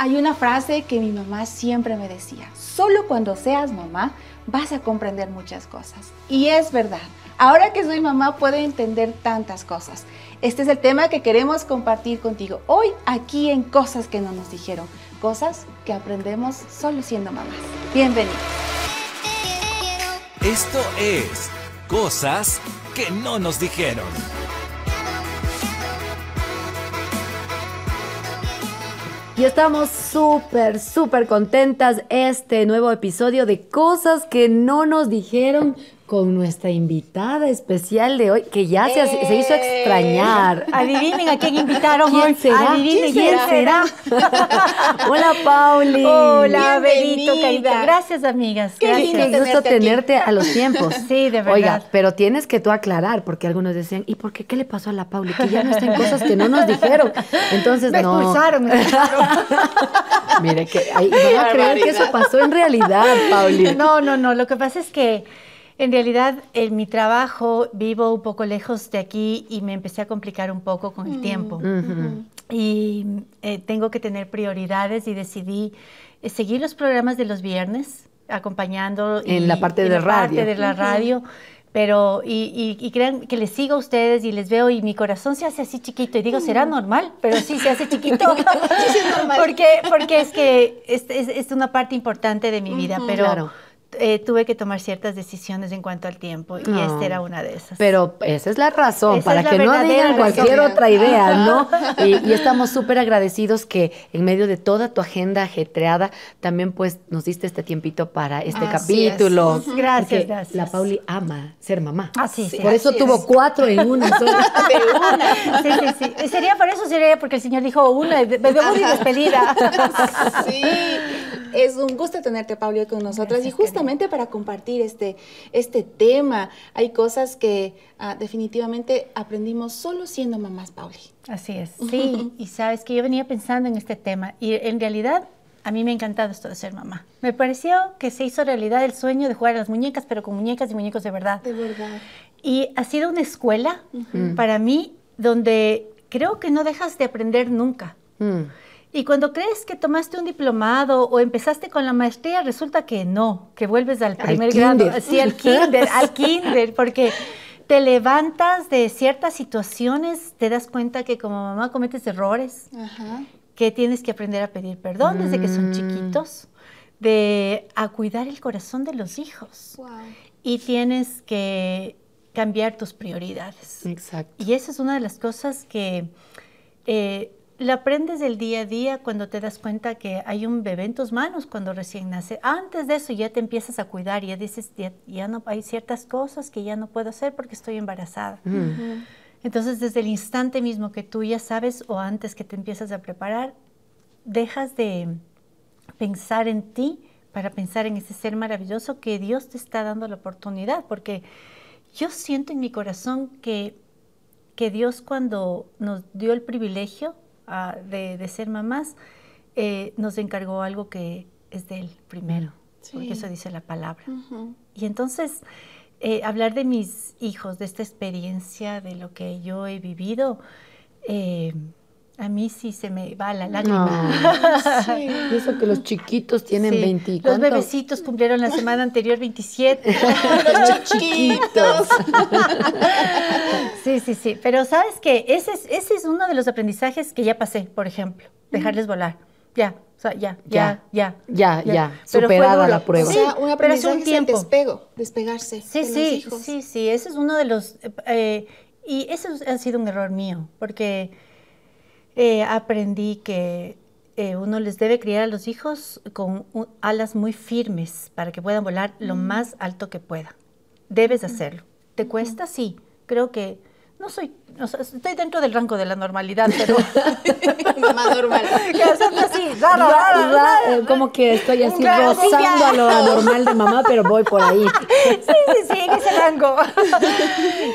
Hay una frase que mi mamá siempre me decía, solo cuando seas mamá vas a comprender muchas cosas. Y es verdad, ahora que soy mamá puedo entender tantas cosas. Este es el tema que queremos compartir contigo hoy aquí en Cosas que no nos dijeron, cosas que aprendemos solo siendo mamás. Bienvenidos. Esto es Cosas que no nos dijeron. Y estamos súper, súper contentas este nuevo episodio de cosas que no nos dijeron con nuestra invitada especial de hoy, que ya se, se hizo extrañar. Adivinen a quién invitaron ¿Quién hoy. será? Adivinen ¿Quién será? Hola, Pauli. Hola, Benito, Bienvenida. carita. Gracias, amigas. Qué Gracias. lindo Qué gusto tenerte aquí. tenerte a los tiempos. Sí, de verdad. Oiga, pero tienes que tú aclarar, porque algunos decían, ¿y por qué qué le pasó a la Pauli? Que ya no está en cosas que no nos dijeron. Entonces, me no. expulsaron, me expulsaron. Mire, que ahí van a creer que eso pasó en realidad, Pauli. No, no, no. Lo que pasa es que en realidad en mi trabajo vivo un poco lejos de aquí y me empecé a complicar un poco con el tiempo. Ujú. Y eh, tengo que tener prioridades y decidí eh, seguir los programas de los viernes, acompañando. En y- la parte de la parte radio. de la radio. Pero, y, y, y crean que les sigo a ustedes y les veo y mi corazón se hace así chiquito. Y digo, ¿será normal? Pero sí se hace chiquito. sí es normal. Porque, porque es que es, es- es una parte importante de mi vida, pero Claro. Eh, tuve que tomar ciertas decisiones en cuanto al tiempo y No. esta era una de esas. Pero esa es la razón, Esa para la que no digan cualquier razón. otra idea, ¿no? Y, y estamos súper agradecidos que en medio de toda tu agenda ajetreada, también pues nos diste este tiempito para este Así es. capítulo. Gracias. La Pauli ama ser mamá. Ah, sí, sí. Por eso así tuvo es. cuatro en una sola. De una. Sí, sí, sí. Sería por eso, sería porque el Señor dijo una, bebé y despedida. Sí, es un gusto tenerte, Pauli, hoy con nosotras y justamente para compartir este, este tema. Hay cosas que ah, definitivamente aprendimos solo siendo mamás, Pauli. Así es. Sí, y sabes que yo venía pensando en este tema y en realidad a mí me ha encantado esto de ser mamá. Me pareció que se hizo realidad el sueño de jugar a las muñecas, pero con muñecas y muñecos de verdad. De verdad. Y ha sido una escuela para mí donde creo que no dejas de aprender nunca. Mm. Y cuando crees que tomaste un diplomado o empezaste con la maestría, resulta que no, que vuelves al primer grado, kinder. sí, al kinder, al kinder, porque te levantas de ciertas situaciones, te das cuenta que como mamá cometes errores, Ajá. que tienes que aprender a pedir perdón desde que son Mm. chiquitos, de a cuidar el corazón de los hijos Wow. y tienes que cambiar tus prioridades. Exacto. Y esa es una de las cosas que eh, la aprendes del día a día cuando te das cuenta que hay un bebé en tus manos cuando recién nace. Antes de eso ya te empiezas a cuidar y ya dices, ya, ya no hay ciertas cosas que ya no puedo hacer porque estoy embarazada. Mm. Entonces, desde el instante mismo que tú ya sabes o antes que te empiezas a preparar, dejas de pensar en ti para pensar en ese ser maravilloso que Dios te está dando la oportunidad, porque yo siento en mi corazón que, que Dios cuando nos dio el privilegio ah, de, de ser mamás, eh, nos encargó algo que es de Él primero, porque eso dice la palabra. Y entonces, eh, hablar de mis hijos, de esta experiencia, de lo que yo he vivido, eh, a mí sí se me va la lágrima. Sí. Y eso que los chiquitos tienen Sí, 20 y Los bebecitos cumplieron la semana anterior 27. Los chiquitos. sí, sí, sí. Pero sabes que ese es, ese es uno de los aprendizajes que ya pasé, por ejemplo, dejarles volar. Ya, o sea, ya, ya, ya. Ya, ya, fue superada la prueba. O sea, un pero hace un es el tiempo. despego, despegarse Sí, de los sí, hijos. sí, sí, ese es uno de los... eh, y eso ha sido un error mío, porque eh, aprendí que eh, uno les debe criar a los hijos con un- alas muy firmes para que puedan volar lo más alto que pueda. Debes hacerlo. ¿Te cuesta? Sí. Creo que no soy, o sea, estoy dentro del rango de la normalidad, pero... Mamá normal. que hacerlo así, ra, ra, Ra- ra, ra, ra- ra. como que estoy así Claro, rozando a lo anormal de mamá, pero voy por ahí. Sí, sí, sí, en ese rango.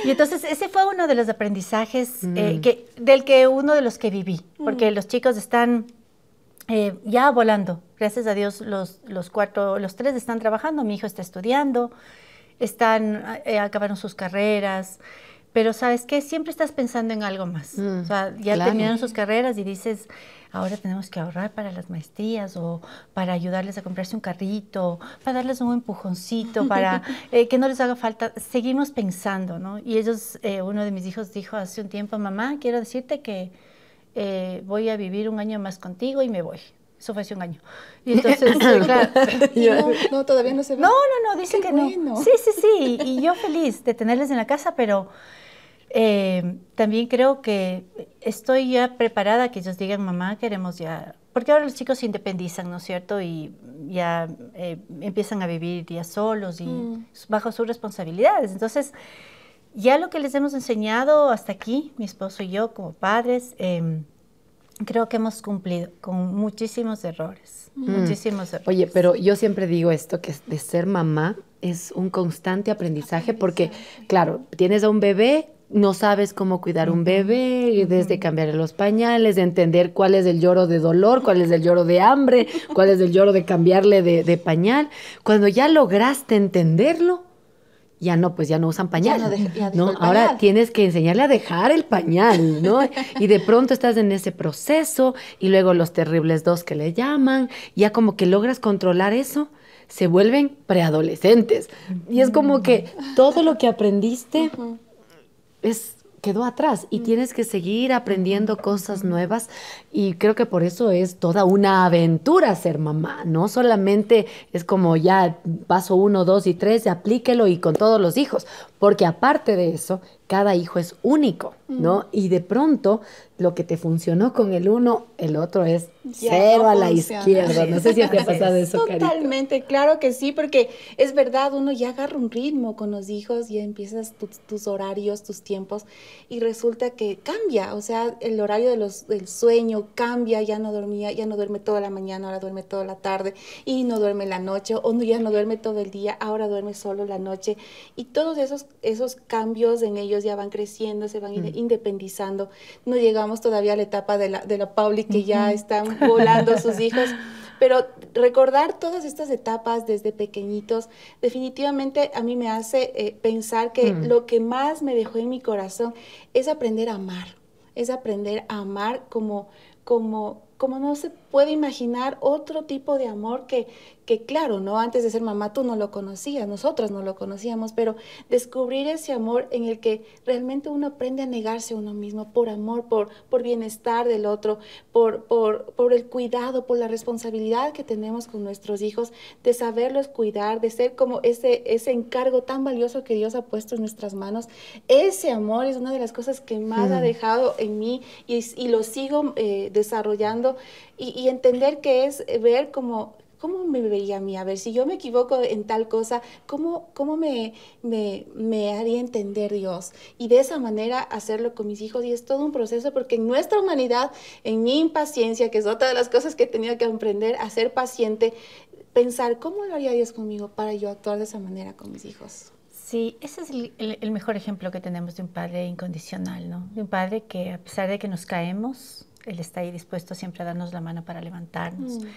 Y entonces ese fue uno de los aprendizajes eh, que, del que uno de los que viví, porque los chicos están eh, ya volando. Gracias a Dios los, los cuatro, los tres están trabajando, mi hijo está estudiando, están, eh, acabaron sus carreras, pero ¿sabes qué? Siempre estás pensando en algo más. Mm, o sea, ya claro. terminaron sus carreras y dices, ahora tenemos que ahorrar para las maestrías o para ayudarles a comprarse un carrito, para darles un empujoncito, para eh, que no les haga falta. Seguimos pensando, ¿no? Y ellos, eh, uno de mis hijos dijo hace un tiempo, mamá, quiero decirte que eh, voy a vivir un año más contigo y me voy. Eso fue hace un año. Y entonces, claro, Y no, no, todavía no se ve. no, no, no, dice Qué que bueno. no. Sí, sí, sí. Y yo feliz de tenerles en la casa, pero eh, también creo que estoy ya preparada que ellos digan, mamá, queremos ya. Porque ahora los chicos se independizan, ¿no es cierto? Y ya eh, empiezan a vivir ya solos y Mm. bajo sus responsabilidades. Entonces, ya lo que les hemos enseñado hasta aquí, mi esposo y yo como padres, eh, creo que hemos cumplido con muchísimos errores. Muchísimos errores. Oye, pero yo siempre digo esto, que de ser mamá es un constante aprendizaje porque, claro, tienes a un bebé, no sabes cómo cuidar un bebé, desde cambiar los pañales, de entender cuál es el lloro de dolor, cuál es el lloro de hambre, cuál es el lloro de cambiarle de, de pañal. Cuando ya lograste entenderlo, ya no, pues ya no usan pañal. no ya ¿no? Ahora pañal. tienes que enseñarle a dejar el pañal, ¿no? Y de pronto estás en ese proceso y luego los terribles dos que le llaman, ya como que logras controlar eso, se vuelven preadolescentes. Y es como que todo lo que aprendiste es quedó atrás y tienes que seguir aprendiendo cosas nuevas y creo que por eso es toda una aventura ser mamá, no solamente es como ya paso uno, dos y tres, aplíquelo y con todos los hijos, porque aparte de eso, cada hijo es único, ¿no? Y de pronto lo que te funcionó con el uno, el otro es Ya cero no a la funciona. izquierda. No sé si te ha pasado eso, Carito. Totalmente, claro que sí, porque es verdad, uno ya agarra un ritmo con los hijos, ya empiezas tus, tus horarios, tus tiempos, y resulta que cambia, o sea, el horario de los, del sueño cambia, ya no dormía, ya no duerme toda la mañana, ahora duerme toda la tarde, y no duerme la noche, o no, ya no duerme todo el día, ahora duerme solo la noche, y todos esos, esos cambios en ellos ya van creciendo, se van inde- independizando, no llegamos todavía a la etapa de la, de la Pauli que ya están volando sus hijos, pero recordar todas estas etapas desde pequeñitos definitivamente a mí me hace eh, pensar que Mm. lo que más me dejó en mi corazón es aprender a amar, es aprender a amar como, como, como no se puede imaginar otro tipo de amor que, que claro, ¿no? Antes de ser mamá tú no lo conocías, nosotros no lo conocíamos, pero descubrir ese amor en el que realmente uno aprende a negarse a uno mismo por amor, por, por bienestar del otro, por, por, por el cuidado, por la responsabilidad que tenemos con nuestros hijos, de saberlos cuidar, de ser como ese, ese encargo tan valioso que Dios ha puesto en nuestras manos. Ese amor es una de las cosas que más ha dejado en mí y, y lo sigo eh, desarrollando y, entender que es ver como ¿Cómo me veía a mí? A ver, si yo me equivoco en tal cosa, ¿cómo, cómo me, haría entender Dios? Y de esa manera hacerlo con mis hijos. Y es todo un proceso porque en nuestra humanidad, en mi impaciencia, que es otra de las cosas que he tenido que aprender, a ser paciente, pensar, ¿cómo lo haría Dios conmigo para yo actuar de esa manera con mis hijos? Sí, ese es el mejor ejemplo que tenemos de un padre incondicional, ¿no? De un padre que a pesar de que nos caemos, él está ahí dispuesto siempre a darnos la mano para levantarnos. Mm.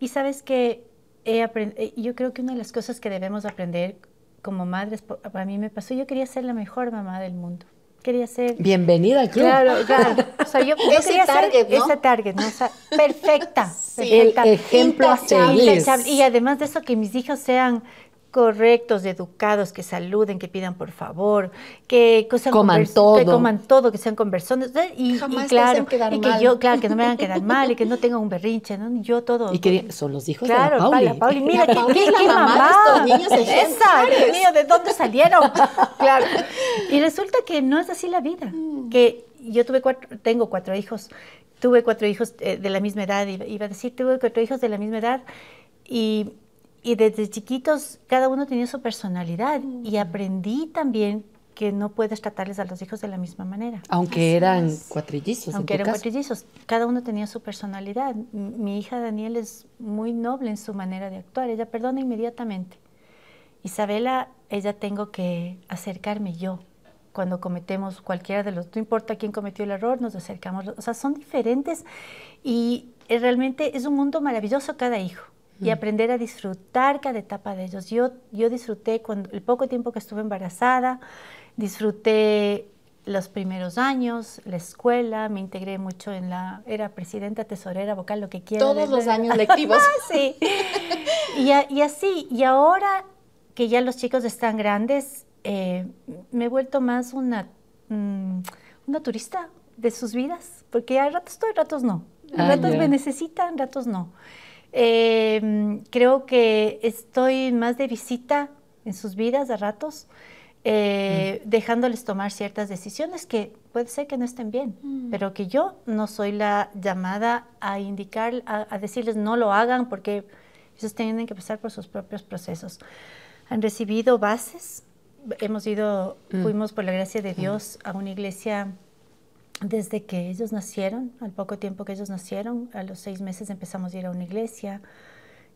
Y sabes que eh, yo creo que una de las cosas que debemos aprender como madres, para mí me pasó, yo quería ser la mejor mamá del mundo. Quería ser... Bienvenida al club. Claro, claro. O sea, yo, yo Ese quería target, ser ¿no? ese target, ¿no? O sea, perfecta. Sí. El perfecta. ejemplo a seguir. Y además de eso, que mis hijos sean correctos, educados, que saluden, que pidan por favor, que, sean Coman todo. que coman todo, que sean conversones. ¿eh? Y, Jamás y te hacen claro, quedar y que mal. yo, claro, que no me hagan quedar mal y que no tengan un berrinche, ¿no? Yo todo. Y que son los hijos Claro, de la Pauli. la Pauli, mira, La qué, Pauli qué- es la qué mamá de estos niños Esa, ejemplares. Dios mío, ¿de dónde salieron? claro. Y resulta que no es así la vida. Mm. Que yo tuve cuatro, tengo cuatro hijos, tuve cuatro hijos eh, de la misma edad, iba a decir, tuve cuatro hijos de la misma edad y, y desde chiquitos cada uno tenía su personalidad Mm. y aprendí también que no puedes tratarles a los hijos de la misma manera. Aunque eran cuatrillizos. Aunque en tu eran caso. cuatrillizos, cada uno tenía su personalidad. Mi hija Daniel es muy noble en su manera de actuar, ella perdona inmediatamente. Isabela, ella tengo que acercarme yo. Cuando cometemos cualquiera de los, no importa quién cometió el error, nos acercamos. O sea, son diferentes y eh, realmente es un mundo maravilloso cada hijo. Y aprender a disfrutar cada etapa de ellos. Yo, yo disfruté cuando, el poco tiempo que estuve embarazada, disfruté los primeros años, la escuela, me integré mucho en la, era presidenta, tesorera, vocal, lo que quiera. Todos los años lectivos. sí. Y, y, así, y ahora que ya los chicos están grandes, eh, me he vuelto más una, mm, una turista de sus vidas, porque a ratos estoy, ratos no. Ah, ratos ya. me necesitan, ratos no. Eh, creo que estoy más de visita en sus vidas a ratos, eh, dejándoles tomar ciertas decisiones que puede ser que no estén bien, pero que yo no soy la llamada a indicar, a, a decirles no lo hagan porque ellos tienen que pasar por sus propios procesos. Han recibido bases, hemos ido, fuimos por la gracia de Dios a una iglesia desde que ellos nacieron, al poco tiempo que ellos nacieron, a los seis meses empezamos a ir a una iglesia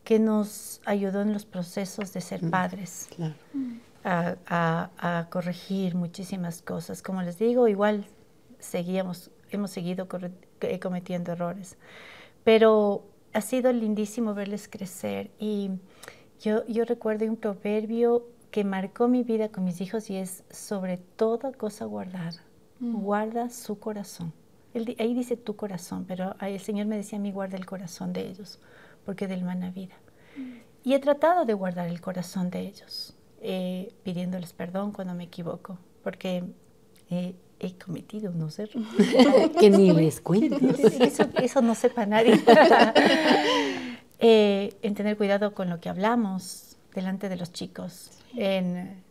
que nos ayudó en los procesos de ser padres, Claro. a, a- a corregir muchísimas cosas. Como les digo, igual seguíamos, hemos seguido eh, cometiendo errores, pero ha sido lindísimo verles crecer y yo, yo recuerdo un proverbio que marcó mi vida con mis hijos y es sobre toda cosa guardar, guarda su corazón. Él ahí dice tu corazón, pero ahí el Señor me decía a mí guarda el corazón de ellos, porque del mana vida. Y he tratado de guardar el corazón de ellos, eh, pidiéndoles perdón cuando me equivoco, porque eh, he cometido unos errores. que ni les cuento. Eso, eso no sepa nadie. Eh, en tener cuidado con lo que hablamos delante de los chicos, en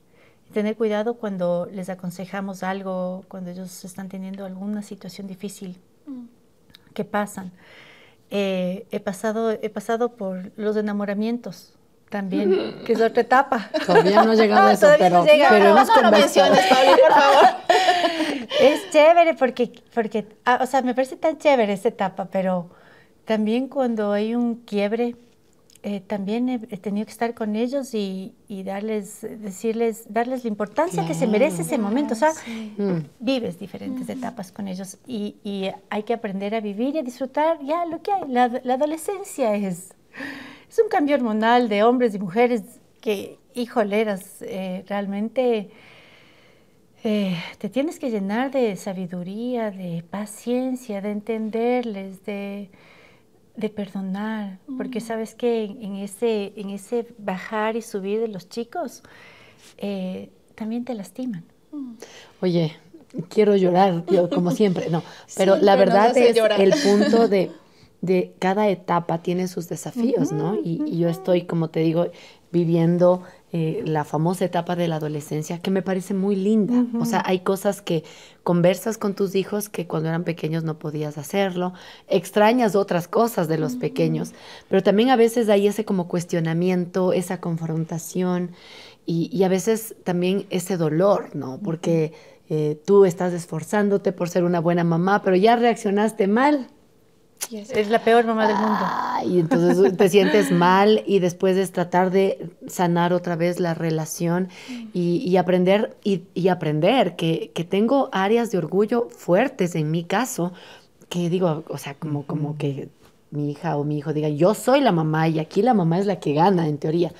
tener cuidado cuando les aconsejamos algo, cuando ellos están teniendo alguna situación difícil que pasan. Eh, he, pasado, he pasado por los enamoramientos también, que es otra etapa. Todavía no ha llegado a eso, Todavía no pero, pero No, hemos no lo menciones, Pauli, por favor. Es chévere porque, porque ah, o sea, me parece tan chévere esta etapa, pero también cuando hay un quiebre, eh, también he, he tenido que estar con ellos y, y darles, decirles, darles la importancia que se merece ese momento. O sea, Mm. vives diferentes etapas con ellos y, y hay que aprender a vivir y a disfrutar ya lo que hay. La, la adolescencia es, es un cambio hormonal de hombres y mujeres que, hijoleras, eh, realmente eh, te tienes que llenar de sabiduría, de paciencia, de entenderles, de, de perdonar, porque sabes que en, en ese, en ese bajar y subir de los chicos eh, también te lastiman. Oye, quiero llorar, yo, como siempre, no, pero la verdad es llorar. el punto de, de cada etapa tiene sus desafíos, ¿no? Y, y yo estoy, como te digo, viviendo eh, la famosa etapa de la adolescencia que me parece muy linda. O sea, hay cosas que conversas con tus hijos que cuando eran pequeños no podías hacerlo, extrañas otras cosas de los pequeños, pero también a veces hay ese como cuestionamiento, esa confrontación y, y a veces también ese dolor, ¿no? Porque eh, tú estás esforzándote por ser una buena mamá, pero ya reaccionaste mal. Es la peor mamá del mundo. Ah, y entonces te sientes mal y después es tratar de sanar otra vez la relación y, y aprender y, y aprender que, que tengo áreas de orgullo fuertes en mi caso que digo, o sea, como, como que mi hija o mi hijo diga, yo soy la mamá y aquí la mamá es la que gana en teoría,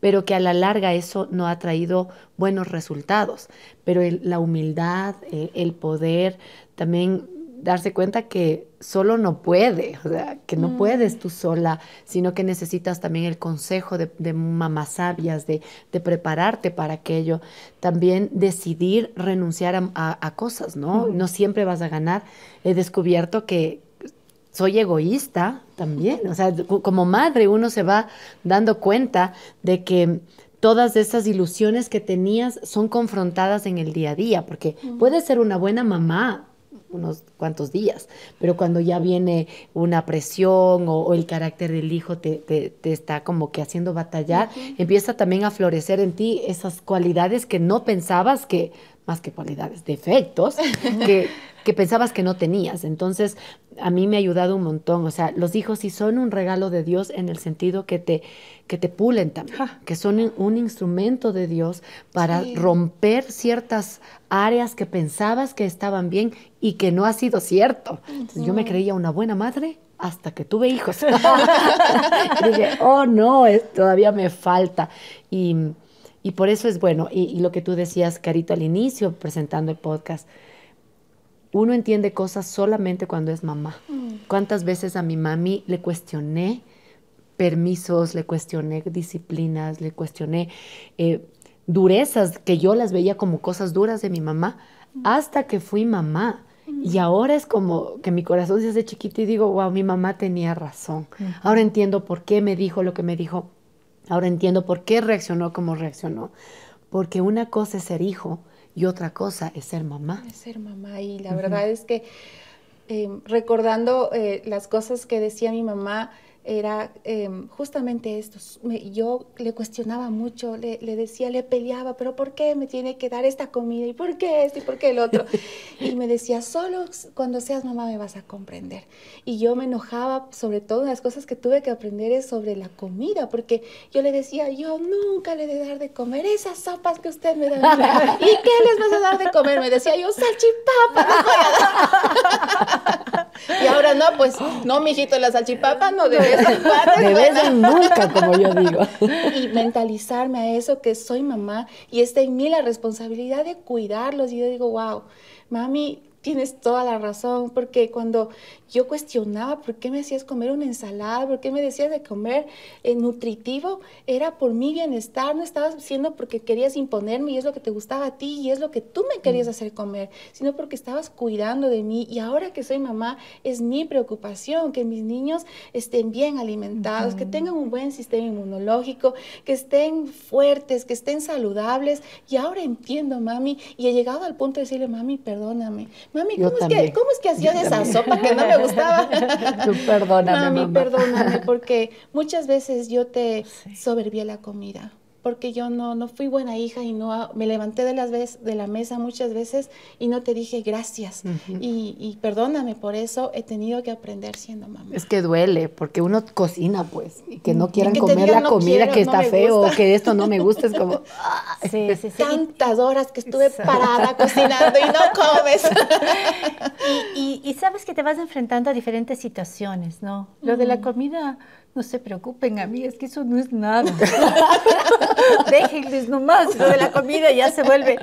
pero que a la larga eso no ha traído buenos resultados. Pero el- la humildad, el poder, también darse cuenta que solo no puede, o sea, que no puedes tú sola, sino que necesitas también el consejo de, de mamás sabias, de, de prepararte para aquello. También decidir renunciar a, a- a cosas, ¿no? No siempre vas a ganar. He descubierto que soy egoísta también, o sea, co- como madre uno se va dando cuenta de que todas esas ilusiones que tenías son confrontadas en el día a día, porque puedes ser una buena mamá unos cuantos días, pero cuando ya viene una presión o, o el carácter del hijo te, te- te está como que haciendo batallar, empieza también a florecer en ti esas cualidades que no pensabas que, más que cualidades, defectos, que, que pensabas que no tenías. Entonces, a mí me ha ayudado un montón. O sea, los hijos sí son un regalo de Dios en el sentido que te, que te pulen también, que son un- instrumento de Dios para Sí. romper ciertas áreas que pensabas que estaban bien y que no ha sido cierto. Entonces, yo me creía una buena madre hasta que tuve hijos. Y dije, oh no, es- todavía me falta. Y, y por eso es bueno, y, y lo que tú decías, Carito, al inicio, presentando el podcast, uno entiende cosas solamente cuando es mamá. ¿Cuántas veces a mi mami le cuestioné permisos, le cuestioné disciplinas, le cuestioné eh, durezas que yo las veía como cosas duras de mi mamá, hasta que fui mamá. Y ahora es como que mi corazón se hace chiquito y digo, wow, mi mamá tenía razón. Ahora entiendo por qué me dijo lo que me dijo. Ahora entiendo por qué reaccionó como reaccionó. Porque una cosa es ser hijo y otra cosa es ser mamá. Es ser mamá. Y la verdad es que em, recordando eh, las cosas que decía mi mamá, era em, justamente esto. yo le cuestionaba mucho, le, decía, le peleaba, pero ¿por qué me tiene que dar esta comida? ¿Y por qué esto? ¿Y por qué el otro? Y me decía, solo cuando seas mamá me vas a comprender. Y yo me enojaba, sobre todo las cosas que tuve que aprender es sobre la comida, porque yo le decía, yo nunca le he de dar de comer esas sopas que usted me da. ¿Y qué les vas a dar de comer? Me decía yo, salchipapa. y ahora no, pues, no, mijito, la salchipapa no debe de vez en nunca, como yo digo. Y mentalizarme a eso, que soy mamá y está en mí la responsabilidad de cuidarlos. Y yo digo, wow, mami, tienes toda la razón, porque cuando yo cuestionaba por qué me hacías comer una ensalada, por qué me decías de comer eh, nutritivo, era por mi bienestar, no estabas haciendo porque querías imponerme y es lo que te gustaba a ti y es lo que tú me querías mm. hacer comer, sino porque estabas cuidando de mí. Y ahora que soy mamá es mi preocupación que mis niños estén bien alimentados, que tengan un buen sistema inmunológico, que estén fuertes, que estén saludables. Y ahora entiendo, mami, y he llegado al punto de decirle, mami, perdóname, mami, ¿cómo, es que, ¿cómo es que hacía de esa sopa que no me gustaba. Tú perdóname, Mami, perdóname, porque muchas veces yo te soberbié la comida porque yo no, no fui buena hija y no me levanté de, las veces, de la mesa muchas veces y no te dije gracias. y, perdóname por eso, he tenido que aprender siendo mamá. Es que duele, porque uno cocina, pues, y que no quieran comer la comida que está feo, o que esto no me gusta, es como... sí, sí, sí. Tantas horas que estuve parada cocinando y no comes. y, y, sabes que te vas enfrentando a diferentes situaciones, ¿no? Lo de la comida no se preocupen, amigas, que eso no es nada. Déjenles nomás, lo de la comida ya se vuelve.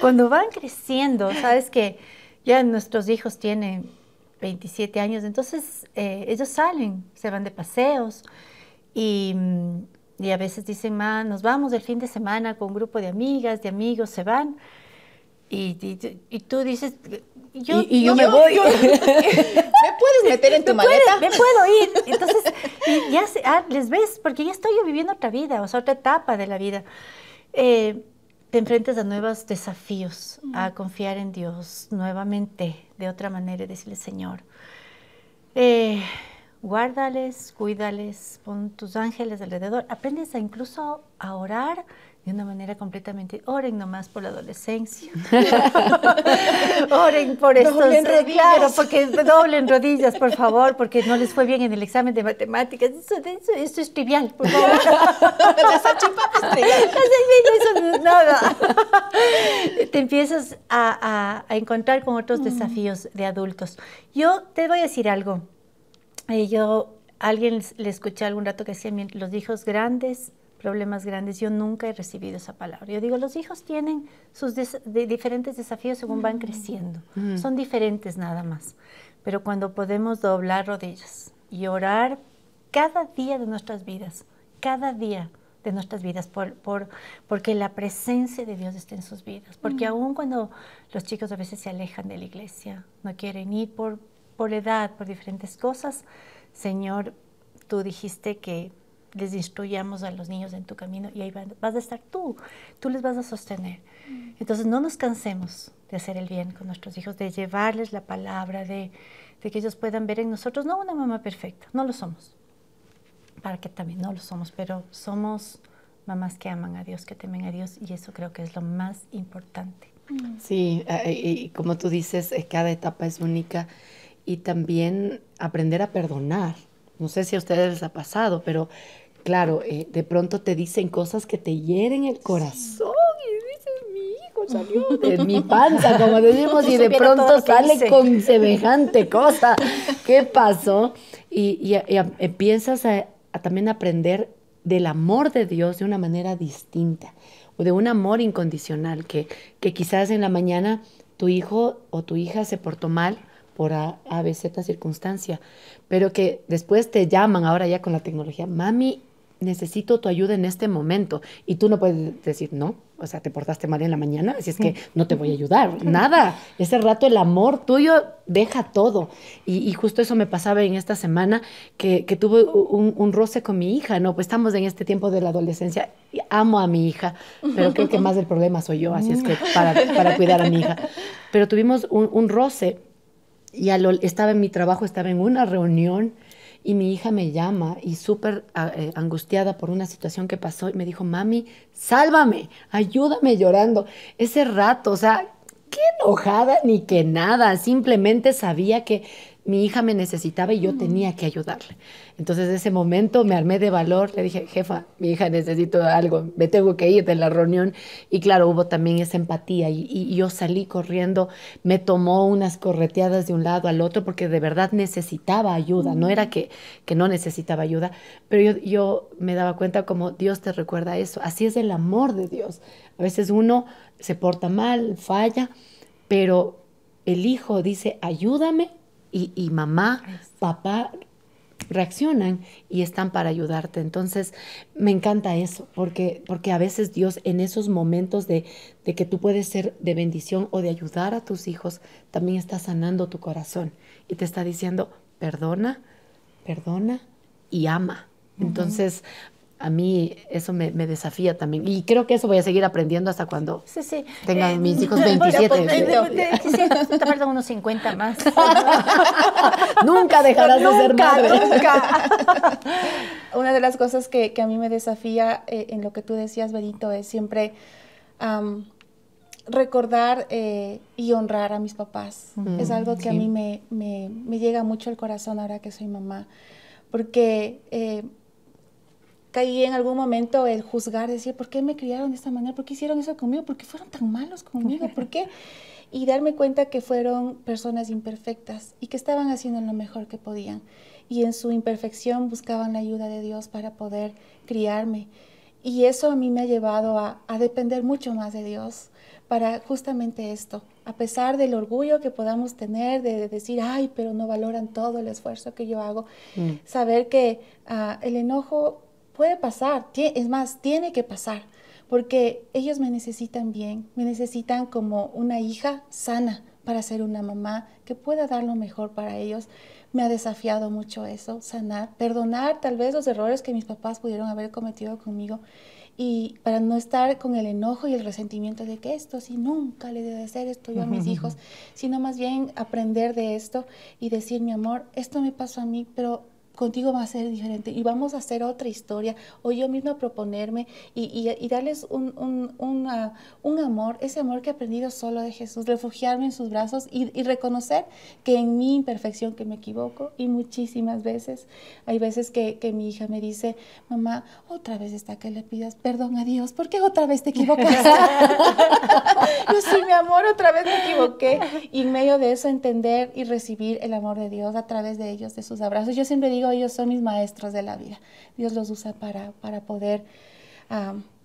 Cuando van creciendo, sabes que ya nuestros hijos tienen 27 años, entonces eh, ellos salen, se van de paseos y, y a veces dicen, ma, nos vamos el fin de semana con un grupo de amigas, de amigos, se van. Y, y, tú dices, yo, y, yo, me voy. ¿Me puedes meter en tu maleta? me puedo ir. Entonces, ya ah, les ves, porque ya estoy viviendo otra vida, o sea, otra etapa de la vida. Eh, te enfrentas a nuevos desafíos, a confiar en Dios nuevamente, de otra manera, y decirle, Señor, eh, guárdales, cuídales, pon tus ángeles alrededor. Aprendes a incluso a orar de una manera completamente, oren nomás por la adolescencia, oren por estos, doblen rodillas. claro, porque doblen rodillas, por favor, porque no les fue bien en el examen de matemáticas, eso, eso, es trivial, por favor. Eso nada. Te empiezas a, a, encontrar con otros desafíos de adultos. Yo te voy a decir algo, eh, yo, alguien le escuché algún rato que decía, los hijos grandes problemas grandes. Yo nunca he recibido esa palabra. Yo digo, los hijos tienen sus diferentes desafíos según van mm. creciendo. Mm. Son diferentes nada más. Pero cuando podemos doblar rodillas y orar cada día de nuestras vidas, cada día de nuestras vidas, por, por, porque la presencia de Dios está en sus vidas. Porque mm. aún cuando los chicos a veces se alejan de la iglesia, no quieren ir por, por edad, por diferentes cosas, Señor, tú dijiste que les instruyamos a los niños en tu camino y ahí vas a estar tú, tú les vas a sostener. Mm. Entonces no nos cansemos de hacer el bien con nuestros hijos, de llevarles la palabra, de, que ellos puedan ver en nosotros, no una mamá perfecta, no lo somos, para que también no lo somos, pero somos mamás que aman a Dios, que temen a Dios y eso creo que es lo más importante. Mm. Sí, y como tú dices, eh, cada etapa es única y también aprender a perdonar. No sé si a ustedes les ha pasado, pero claro, eh, de pronto te dicen cosas que te hieren el corazón y dices, mi hijo salió de mi panza, como decimos, y de pronto sale con semejante cosa. ¿Qué pasó? Y, empiezas a, también aprender del amor de Dios de una manera distinta, o de un amor incondicional, que, que quizás en la mañana tu hijo o tu hija se portó mal por A, A, B, Z circunstancia, pero que después te llaman ahora ya con la tecnología, mami, necesito tu ayuda en este momento. Y tú no puedes decir, no, o sea, te portaste mal en la mañana, así es que no te voy a ayudar, nada. Ese rato el amor tuyo deja todo. Y, justo eso me pasaba en esta semana, que, tuve un, roce con mi hija, ¿no? Pues estamos en este tiempo de la adolescencia, y amo a mi hija, pero creo que más del problema soy yo, así es que para, cuidar a mi hija. Pero tuvimos un, roce y estaba en mi trabajo, estaba en una reunión y mi hija me llama y súper ah, eh, angustiada por una situación que pasó y me dijo, mami, sálvame, ayúdame llorando. Ese rato, o sea, qué enojada ni que nada, simplemente sabía que mi hija me necesitaba y yo tenía que ayudarle. Entonces, en ese momento me armé de valor, le dije, jefa, mi hija necesito algo, me tengo que ir de la reunión. Y claro, hubo también esa empatía y, yo salí corriendo, me tomó unas correteadas de un lado al otro porque de verdad necesitaba ayuda, no era que, que no necesitaba ayuda, pero yo, yo me daba cuenta como Dios te recuerda eso, así es el amor de Dios. A veces uno se porta mal, falla, pero el hijo dice, ayúdame y, mamá, papá reaccionan y están para ayudarte. Entonces, me encanta eso, porque, porque a veces Dios en esos momentos de, de, que tú puedes ser de bendición o de ayudar a tus hijos, también está sanando tu corazón y te está diciendo, perdona, perdona y ama. Entonces, a mí eso me, desafía también. Y creo que eso voy a seguir aprendiendo hasta cuando sí, tengan eh, mis hijos 27. te faltan unos 50 más. nunca dejarás de ser madre. Nunca. Una de las cosas que, a mí me desafía eh, en lo que tú decías, Benito, es siempre recordar eh, y honrar a mis papás. Mm, es algo que a mí me, me, llega mucho al corazón ahora que soy mamá. Porque caí en algún momento el juzgar, decir, ¿por qué me criaron de esta manera? ¿Por qué hicieron eso conmigo? ¿Por qué fueron tan malos conmigo? ¿Por qué? Y darme cuenta que fueron personas imperfectas y que estaban haciendo lo mejor que podían. Y en su imperfección buscaban la ayuda de Dios para poder criarme. Y eso a mí me ha llevado a, depender mucho más de Dios para justamente esto. A pesar del orgullo que podamos tener de, decir, ay, pero no valoran todo el esfuerzo que yo hago, mm. saber que ah, el enojo puede pasar, es más, tiene que pasar, porque ellos me necesitan bien, me necesitan como una hija sana para ser una mamá que pueda dar lo mejor para ellos. Me ha desafiado mucho eso, sanar, perdonar tal vez los errores que mis papás pudieron haber cometido conmigo y para no estar con el enojo y el resentimiento de que esto sí nunca le debe hacer esto yo a mis hijos, sino más bien aprender de esto y decir, mi amor, esto me pasó a mí, pero contigo va a ser diferente y vamos a hacer otra historia o yo misma proponerme y, darles un, un, amor, ese amor que he aprendido solo de Jesús, refugiarme en sus brazos y, reconocer que en mi imperfección que me equivoco y muchísimas veces, hay veces que, mi hija me dice, mamá, otra vez está que le pidas perdón a Dios, ¿por qué otra vez te equivocaste? yo sí, mi amor, otra vez me equivoqué y en medio de eso entender y recibir el amor de Dios a través de ellos, de sus abrazos. Yo siempre digo, ellos son mis maestros de la vida. Dios los usa para, para poder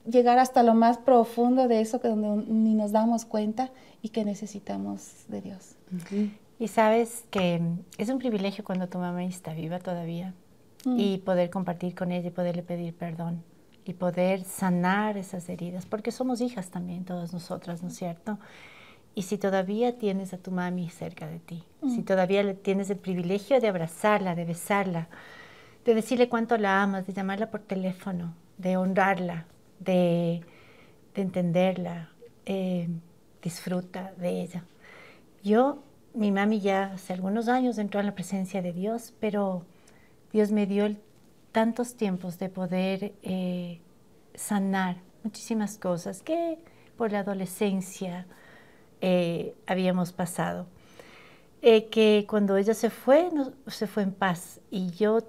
llegar hasta lo más profundo de eso que donde ni nos damos cuenta y que necesitamos de Dios. Y sabes que es un privilegio cuando tu mamá está viva todavía mm. y poder compartir con ella y poderle pedir perdón y poder sanar esas heridas, porque somos hijas también, todas nosotras, ¿no es cierto? Y si todavía tienes a tu mami cerca de ti, si mm. todavía tienes el privilegio de abrazarla, de besarla, de decirle cuánto la amas, de llamarla por teléfono, de honrarla, de, entenderla, eh, disfruta de ella. Yo, mi mami ya hace algunos años entró en la presencia de Dios, pero Dios me dio tantos tiempos de poder eh, sanar muchísimas cosas que por la adolescencia, eh, habíamos pasado. Eh, que cuando ella se fue, se fue en paz y yo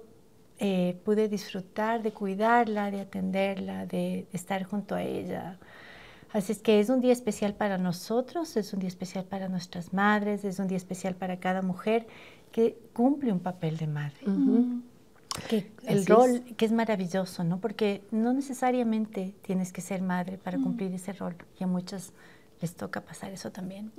eh, pude disfrutar de cuidarla, de atenderla, de, estar junto a ella. Así es que es un día especial para nosotros, es un día especial para nuestras madres, es un día especial para cada mujer que cumple un papel de madre. Que el rol, que es maravilloso, ¿no? Porque no necesariamente tienes que ser madre para cumplir ese rol. Y a muchas les toca pasar eso también.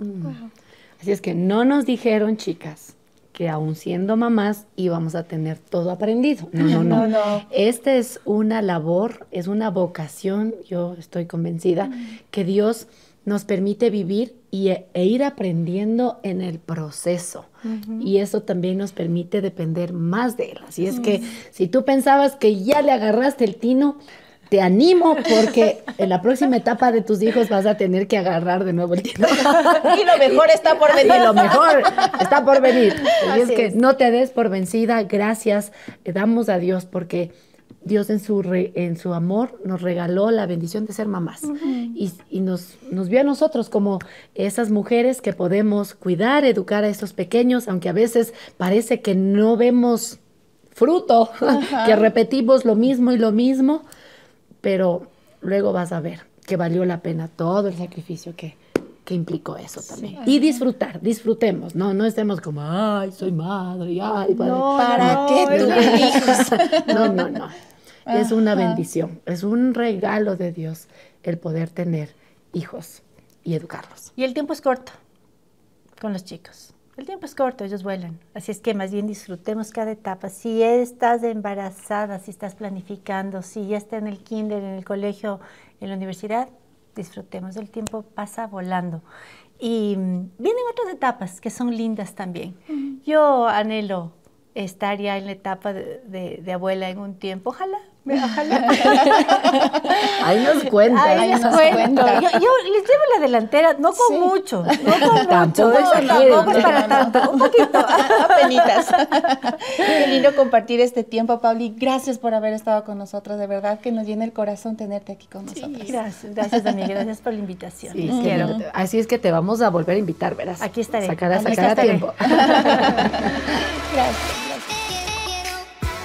Así es que no nos dijeron, chicas, que aún siendo mamás íbamos a tener todo aprendido. No, no, no. No, no. Esta es una labor, es una vocación, yo estoy convencida, que Dios nos permite vivir y, e, e ir aprendiendo en el proceso. Y eso también nos permite depender más de Él. Así es que si tú pensabas que ya le agarraste el tino, te animo porque en la próxima etapa de tus hijos vas a tener que agarrar de nuevo el tino. Y lo mejor está por venir. Y lo mejor está por venir. Así es que no te des por vencida. Gracias. Le damos a Dios porque Dios en su, re- en su amor nos regaló la bendición de ser mamás. Y, y nos, nos vio a nosotros como esas mujeres que podemos cuidar, educar a estos pequeños, aunque a veces parece que no vemos fruto, que repetimos lo mismo y lo mismo, pero luego vas a ver que valió la pena todo el sacrificio que, que implicó eso también. Y disfrutar, disfrutemos, no, no estemos como, ay, soy madre, ay, padre". ¿Para no, qué la- eliges? No, no, no. Es una bendición, es un regalo de Dios el poder tener hijos y educarlos. Y el tiempo es corto con los chicos. El tiempo es corto, ellos vuelan. Así es que más bien disfrutemos cada etapa. Si estás embarazada, si estás planificando, si ya está en el kinder, en el colegio, en la universidad, disfrutemos. El tiempo pasa volando. Y mm, vienen otras etapas que son lindas también. Yo anhelo estar ya en la etapa de, de- de abuela en un tiempo. Ojalá, ojalá. Ahí nos cuentas. Ahí nos cuento. cuenta. Yo, yo les llevo la delantera, no con Sí. mucho, no con mucho. Exageren. tampoco es para tanto, un poquito. Apenitas. Qué lindo compartir este tiempo, Pauli. Gracias por haber estado con nosotros. De verdad que nos llena el corazón tenerte aquí con nosotros. Gracias, gracias amiga, gracias por la invitación. Sí, quiero. no- así es que te vamos a volver a invitar, verás. Aquí estaré. Sacará, Aquí sacará estaré.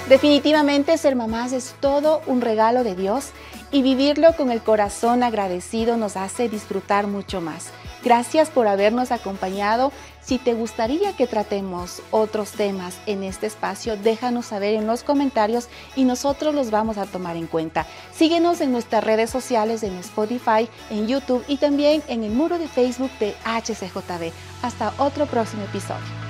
Definitivamente ser mamás es todo un regalo de Dios y vivirlo con el corazón agradecido nos hace disfrutar mucho más. Gracias por habernos acompañado. Si te gustaría que tratemos otros temas en este espacio, déjanos saber en los comentarios y nosotros los vamos a tomar en cuenta. Síguenos en nuestras redes sociales, en Spotify, en YouTube y también en el muro de Facebook de HCJB. Hasta otro próximo episodio.